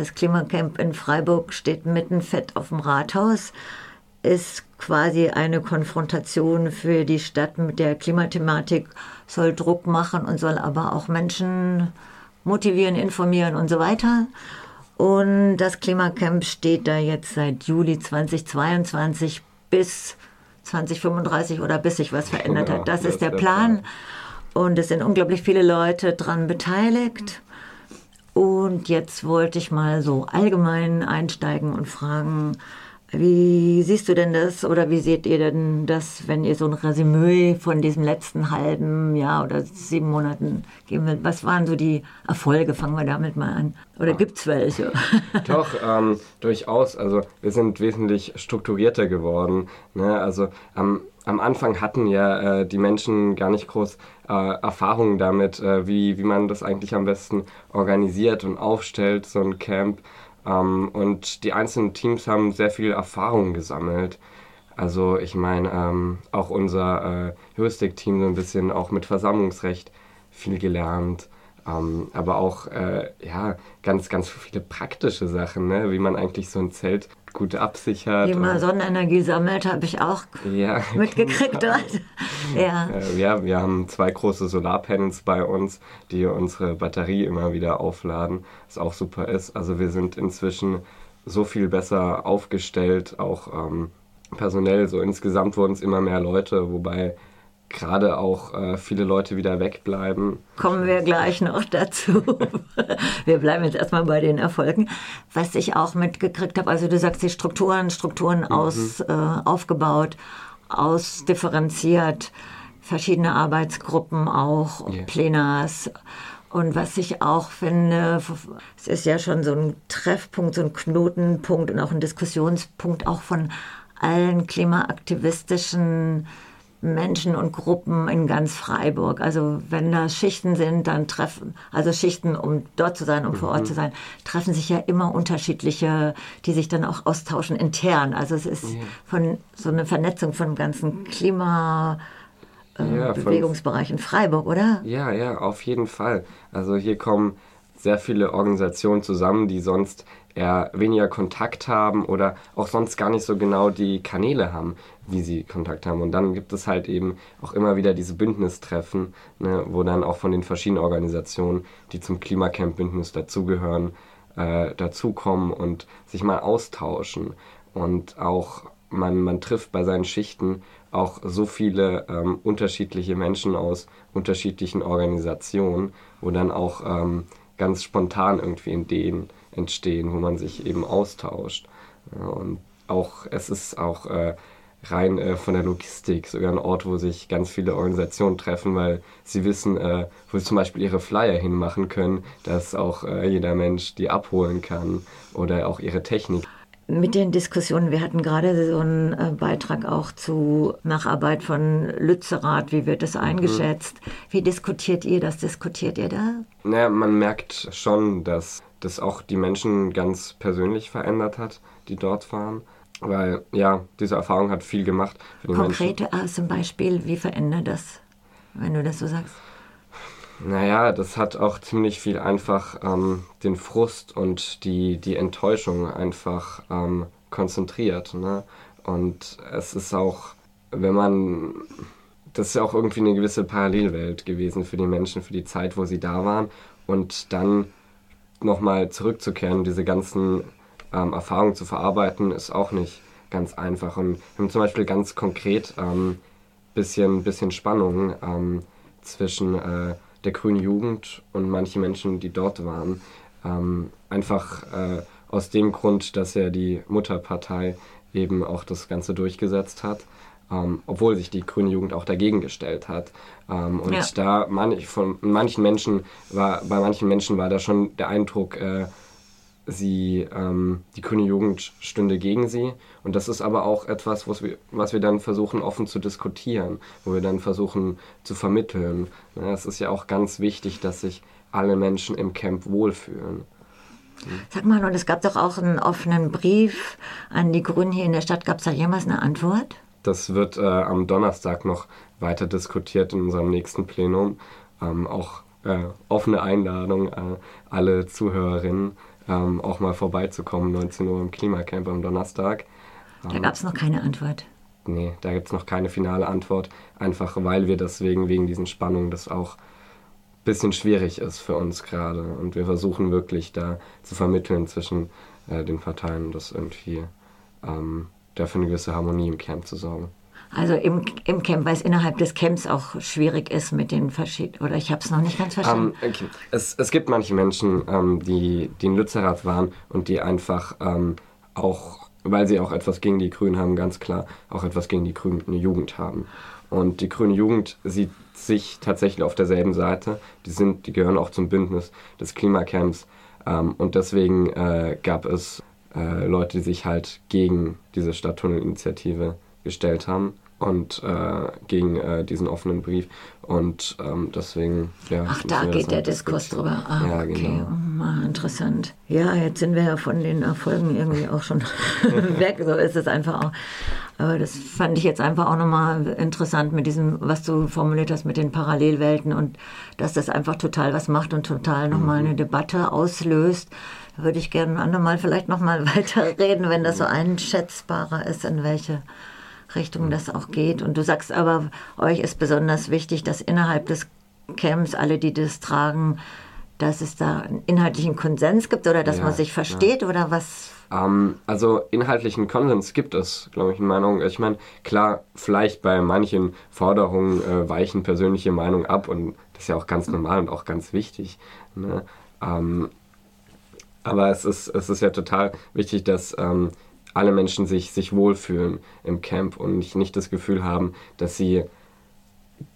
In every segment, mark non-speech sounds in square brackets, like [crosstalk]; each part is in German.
Das Klimacamp in Freiburg steht mitten fett auf dem Rathaus, ist quasi eine Konfrontation für die Stadt mit der Klimathematik, soll Druck machen und soll aber auch Menschen motivieren, informieren und so weiter. Und das Klimacamp steht da jetzt seit Juli 2022 bis 2035 oder bis sich was verändert hat. Das, das ist der, Plan. Plan. Und es sind unglaublich viele Leute dran beteiligt. Und jetzt wollte ich mal so allgemein einsteigen und fragen, wie siehst du denn das oder wie seht ihr denn das, wenn ihr so ein Resümee von diesem letzten halben Jahr oder sieben Monaten geben wollt? Was waren so die Erfolge? Fangen wir damit mal an. Oder gibt es welche? [laughs] Doch, ähm, durchaus. Also wir sind wesentlich strukturierter geworden. Ne? Also am, am Anfang hatten ja äh, die Menschen gar nicht groß äh, Erfahrungen damit, äh, wie, wie man das eigentlich am besten organisiert und aufstellt, so ein Camp. Ähm, und die einzelnen Teams haben sehr viel Erfahrung gesammelt. Also ich meine, ähm, auch unser äh, Heuristik-Team so ein bisschen auch mit Versammlungsrecht viel gelernt. Ähm, aber auch äh, ja, ganz, ganz viele praktische Sachen, ne? wie man eigentlich so ein Zelt gut absichert. Wie man Sonnenenergie sammelt, habe ich auch ja, [laughs] [laughs] mitgekriegt genau. dort. ja. Äh, ja, wir haben zwei große Solarpanels bei uns, die unsere Batterie immer wieder aufladen, was auch super ist. Also wir sind inzwischen so viel besser aufgestellt, auch ähm, personell. So insgesamt wurden es immer mehr Leute, wobei gerade auch äh, viele Leute wieder wegbleiben. Kommen wir gleich noch dazu. [laughs] wir bleiben jetzt erstmal bei den Erfolgen. Was ich auch mitgekriegt habe, also du sagst die Strukturen, Strukturen mhm. aus, äh, aufgebaut, ausdifferenziert, verschiedene Arbeitsgruppen auch, yeah. Plenars. Und was ich auch finde, es ist ja schon so ein Treffpunkt, so ein Knotenpunkt und auch ein Diskussionspunkt auch von allen klimaaktivistischen Menschen und Gruppen in ganz Freiburg. Also wenn da Schichten sind, dann treffen, also Schichten, um dort zu sein, um mhm. vor Ort mhm. zu sein, treffen sich ja immer unterschiedliche, die sich dann auch austauschen intern. Also es ist ja. von so eine Vernetzung von dem ganzen Klima. Äh, ja, Bewegungsbereich in Freiburg, oder? Ja, ja, auf jeden Fall. Also hier kommen sehr viele Organisationen zusammen, die sonst eher weniger Kontakt haben oder auch sonst gar nicht so genau die Kanäle haben, wie sie Kontakt haben. Und dann gibt es halt eben auch immer wieder diese Bündnistreffen, ne, wo dann auch von den verschiedenen Organisationen, die zum Klimacamp-Bündnis dazugehören, äh, dazukommen und sich mal austauschen. Und auch man, man trifft bei seinen Schichten auch so viele ähm, unterschiedliche Menschen aus unterschiedlichen Organisationen, wo dann auch ähm, ganz spontan irgendwie Ideen entstehen, wo man sich eben austauscht. und auch, es ist auch äh, rein äh, von der Logistik sogar ein Ort, wo sich ganz viele Organisationen treffen, weil sie wissen, äh, wo sie zum Beispiel ihre Flyer hinmachen können, dass auch äh, jeder Mensch die abholen kann oder auch ihre Technik mit den Diskussionen, wir hatten gerade so einen äh, Beitrag auch zu Nacharbeit von Lützerath, wie wird das mhm. eingeschätzt? Mhm. Wie diskutiert ihr das? Diskutiert ihr da? Naja, man merkt schon, dass das auch die Menschen ganz persönlich verändert hat, die dort waren. Weil, ja, diese Erfahrung hat viel gemacht. Konkrete Menschen. zum Beispiel, wie verändert das, wenn du das so sagst? Naja, das hat auch ziemlich viel einfach ähm, den Frust und die, die Enttäuschung einfach ähm, konzentriert. Ne? Und es ist auch, wenn man, das ist ja auch irgendwie eine gewisse Parallelwelt gewesen für die Menschen, für die Zeit, wo sie da waren. Und dann nochmal zurückzukehren, diese ganzen ähm, Erfahrungen zu verarbeiten, ist auch nicht ganz einfach. Und wir haben zum Beispiel ganz konkret ähm, bisschen, bisschen Spannung ähm, zwischen äh, der grünen Jugend und manchen Menschen, die dort waren. Ähm, einfach äh, aus dem Grund, dass ja die Mutterpartei eben auch das Ganze durchgesetzt hat. Ähm, obwohl sich die grüne Jugend auch dagegen gestellt hat. Ähm, und ja. da man, von manchen Menschen war, bei manchen Menschen war da schon der Eindruck, äh, sie, ähm, die grüne Jugend stünde gegen sie. Und das ist aber auch etwas, was wir, was wir dann versuchen offen zu diskutieren, wo wir dann versuchen zu vermitteln. Es ist ja auch ganz wichtig, dass sich alle Menschen im Camp wohlfühlen. Sag mal, und es gab doch auch einen offenen Brief an die Grünen hier in der Stadt. Gab es da jemals eine Antwort? Das wird äh, am Donnerstag noch weiter diskutiert in unserem nächsten Plenum. Ähm, auch äh, offene Einladung an alle Zuhörerinnen ähm, auch mal vorbeizukommen, 19 Uhr im Klimacamp am Donnerstag. Da gab es noch keine Antwort. Nee, da gibt es noch keine finale Antwort, einfach weil wir deswegen, wegen diesen Spannungen, das auch ein bisschen schwierig ist für uns gerade. Und wir versuchen wirklich da zu vermitteln zwischen äh, den Parteien, das irgendwie ähm, dafür eine gewisse Harmonie im Camp zu sorgen. Also im, im Camp, weil es innerhalb des Camps auch schwierig ist mit den verschiedenen, oder ich habe es noch nicht ganz verstanden. Um, ähm, okay. es, es gibt manche Menschen, ähm, die, die in Lützerath waren und die einfach ähm, auch, weil sie auch etwas gegen die Grünen haben, ganz klar, auch etwas gegen die grüne Jugend haben. Und die grüne Jugend sieht sich tatsächlich auf derselben Seite. Die, sind, die gehören auch zum Bündnis des Klimacamps. Ähm, und deswegen äh, gab es äh, Leute, die sich halt gegen diese Stadttunnelinitiative gestellt haben und äh, gegen äh, diesen offenen Brief. Und ähm, deswegen, ja. Ach, da geht der Diskurs drüber. Ah, ja, okay. Genau. Oh, interessant. Ja, jetzt sind wir ja von den Erfolgen irgendwie auch schon [laughs] weg. So ist es einfach auch. Aber das fand ich jetzt einfach auch nochmal interessant mit diesem, was du formuliert hast mit den Parallelwelten und dass das einfach total was macht und total nochmal mhm. eine Debatte auslöst. Da würde ich gerne ein andermal vielleicht nochmal [laughs] weiter reden, wenn das so einschätzbarer ist, in welche Richtung das auch geht. Und du sagst aber, euch ist besonders wichtig, dass innerhalb des Camps alle, die das tragen, dass es da einen inhaltlichen Konsens gibt oder dass ja, man sich versteht ja. oder was? Ähm, also inhaltlichen Konsens gibt es, glaube ich, in Meinung. Ich meine, klar, vielleicht bei manchen Forderungen äh, weichen persönliche Meinungen ab und das ist ja auch ganz normal und auch ganz wichtig. Ne? Ähm, aber es ist, es ist ja total wichtig, dass ähm, alle Menschen sich, sich wohlfühlen im Camp und nicht, nicht das Gefühl haben, dass sie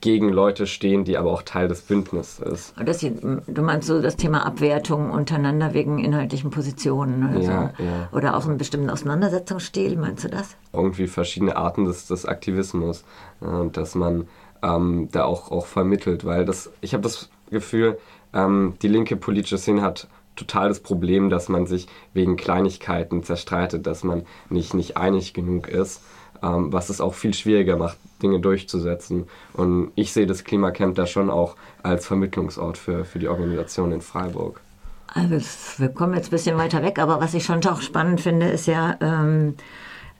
gegen Leute stehen, die aber auch Teil des Bündnisses ist. Sie, du meinst so das Thema Abwertung untereinander wegen inhaltlichen Positionen also, ja, ja. oder auch einen bestimmten Auseinandersetzungsstil, meinst du das? Irgendwie verschiedene Arten des, des Aktivismus und dass man ähm, da auch, auch vermittelt, weil das, ich habe das Gefühl, ähm, die linke politische Szene hat total das Problem, dass man sich wegen Kleinigkeiten zerstreitet, dass man nicht, nicht einig genug ist, ähm, was es auch viel schwieriger macht, Dinge durchzusetzen. Und ich sehe das Klimacamp da schon auch als Vermittlungsort für, für die Organisation in Freiburg. Also wir kommen jetzt ein bisschen weiter weg, aber was ich schon auch spannend finde, ist ja, ähm,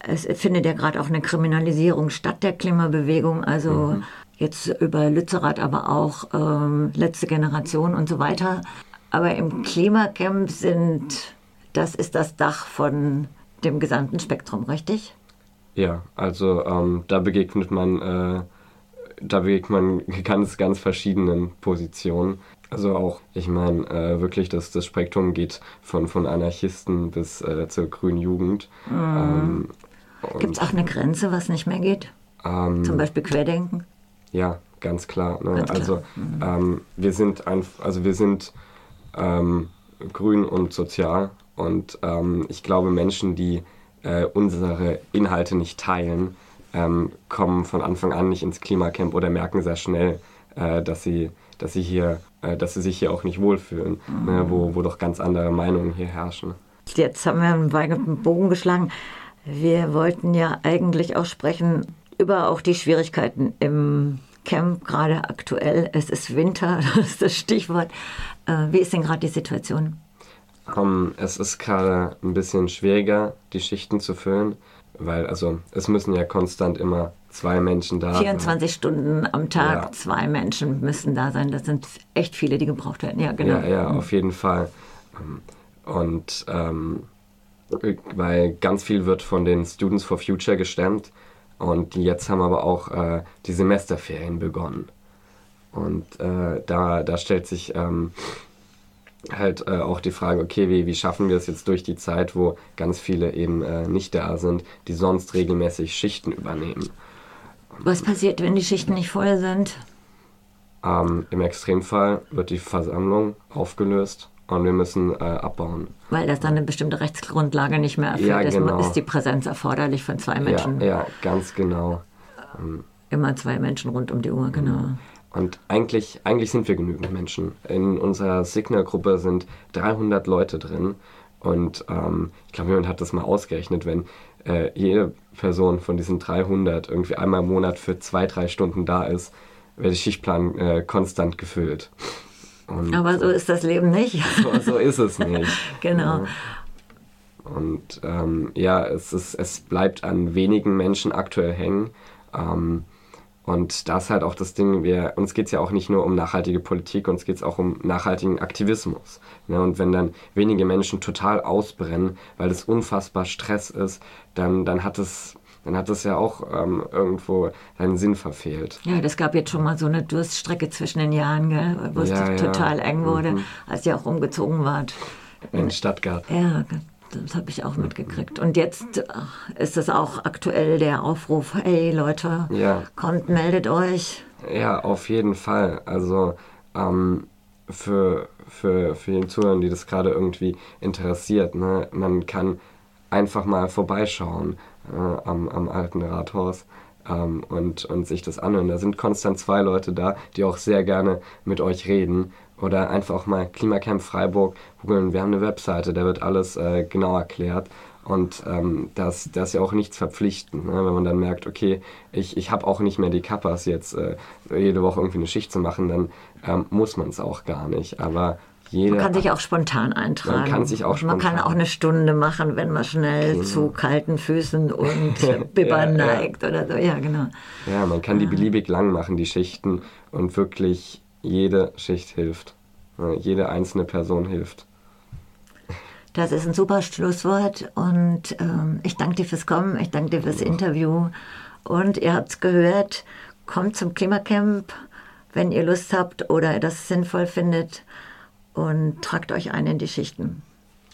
es findet ja gerade auch eine Kriminalisierung statt der Klimabewegung. Also mhm. jetzt über Lützerath, aber auch ähm, letzte Generation und so weiter. Aber im Klimacamp sind, das ist das Dach von dem gesamten Spektrum, richtig? Ja, also ähm, da begegnet man, äh, da begegnet man [laughs] ganz, ganz verschiedenen Positionen. Also auch, ich meine, äh, wirklich, das, das Spektrum geht von, von Anarchisten bis äh, zur grünen Jugend. Mhm. Ähm, Gibt es auch eine Grenze, was nicht mehr geht? Ähm, Zum Beispiel Querdenken? Ja, ganz klar. Ne? Ganz klar. Also mhm. ähm, wir sind einfach, also wir sind ähm, grün und sozial. Und ähm, ich glaube, Menschen, die äh, unsere Inhalte nicht teilen, ähm, kommen von Anfang an nicht ins Klimacamp oder merken sehr schnell, äh, dass sie dass sie hier, äh, dass sie sich hier auch nicht wohlfühlen, mhm. ne, wo, wo doch ganz andere Meinungen hier herrschen. Jetzt haben wir einen weiten Bogen geschlagen. Wir wollten ja eigentlich auch sprechen über auch die Schwierigkeiten im Camp, gerade aktuell. Es ist Winter, [laughs] das ist das Stichwort. Äh, wie ist denn gerade die Situation? Um, es ist gerade ein bisschen schwieriger, die Schichten zu füllen, weil also es müssen ja konstant immer zwei Menschen da 24 sein. Stunden am Tag, ja. zwei Menschen müssen da sein. Das sind echt viele, die gebraucht werden. Ja, genau. Ja, ja, auf jeden Fall. Und ähm, weil ganz viel wird von den Students for Future gestemmt und jetzt haben aber auch äh, die Semesterferien begonnen. Und äh, da, da stellt sich ähm, halt äh, auch die Frage, okay, wie, wie schaffen wir es jetzt durch die Zeit, wo ganz viele eben äh, nicht da sind, die sonst regelmäßig Schichten übernehmen. Was passiert, wenn die Schichten nicht voll sind? Ähm, Im Extremfall wird die Versammlung aufgelöst und wir müssen äh, abbauen. Weil das dann eine bestimmte Rechtsgrundlage nicht mehr erfüllt ja, genau. ist, ist die Präsenz erforderlich von zwei Menschen. Ja, ja ganz genau. Immer zwei Menschen rund um die Uhr, genau. Und eigentlich, eigentlich sind wir genügend Menschen. In unserer Signal-Gruppe sind 300 Leute drin. Und ähm, ich glaube, jemand hat das mal ausgerechnet, wenn äh, jede Person von diesen 300 irgendwie einmal im Monat für zwei, drei Stunden da ist, wäre der Schichtplan äh, konstant gefüllt. Und Aber so ist das Leben nicht. [laughs] So, so ist es nicht. [laughs] genau. Und ähm, ja, es, ist, es bleibt an wenigen Menschen aktuell hängen. Ähm, und das ist halt auch das Ding, wir, uns geht es ja auch nicht nur um nachhaltige Politik, uns geht es auch um nachhaltigen Aktivismus. Ne? Und wenn dann wenige Menschen total ausbrennen, weil es unfassbar Stress ist, dann, dann hat es dann hat das ja auch ähm, irgendwo seinen Sinn verfehlt. Ja, das gab jetzt schon mal so eine Durststrecke zwischen den Jahren, gell, wo es ja, total ja. eng wurde, mhm. als ihr auch umgezogen wart. In Stuttgart. Ja, das habe ich auch mitgekriegt. Und jetzt ist es auch aktuell der Aufruf, hey Leute, ja. kommt, meldet euch. Ja, auf jeden Fall. Also ähm, für, für, für den Zuhörer, die das gerade irgendwie interessiert, ne, man kann einfach mal vorbeischauen äh, am, am alten Rathaus ähm, und, und sich das anhören. Da sind konstant zwei Leute da, die auch sehr gerne mit euch reden. Oder einfach mal Klimacamp Freiburg googeln. Wir haben eine Webseite, da wird alles äh, genau erklärt. Und ähm, das, das ist ja auch nichts verpflichtend, ne? wenn man dann merkt, okay, ich, ich habe auch nicht mehr die Kappas, jetzt äh, jede Woche irgendwie eine Schicht zu machen, dann ähm, muss man es auch gar nicht. Aber jeder, man kann sich auch spontan eintragen. Man kann sich auch spontan. Man kann auch eine Stunde machen, wenn man schnell genau. zu kalten Füßen und [laughs] Bibbern ja, neigt ja. oder so. Ja, genau. Ja, man kann die beliebig lang machen, die Schichten. Und wirklich jede Schicht hilft. Jede einzelne Person hilft. Das ist ein super Schlusswort und ähm, ich danke dir fürs Kommen, ich danke dir fürs Interview und ihr habt es gehört, kommt zum Klimacamp, wenn ihr Lust habt oder das sinnvoll findet und tragt euch ein in die Schichten.